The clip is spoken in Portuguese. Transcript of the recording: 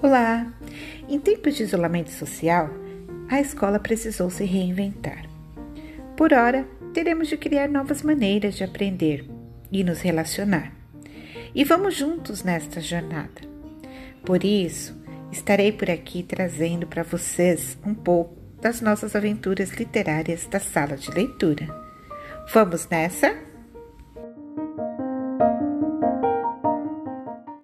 Olá! Em tempos de isolamento social, a escola precisou se reinventar. Por hora, teremos de criar novas maneiras de aprender e nos relacionar. E vamos juntos nesta jornada. Por isso, estarei por aqui trazendo para vocês um pouco das nossas aventuras literárias da sala de leitura. Vamos nessa?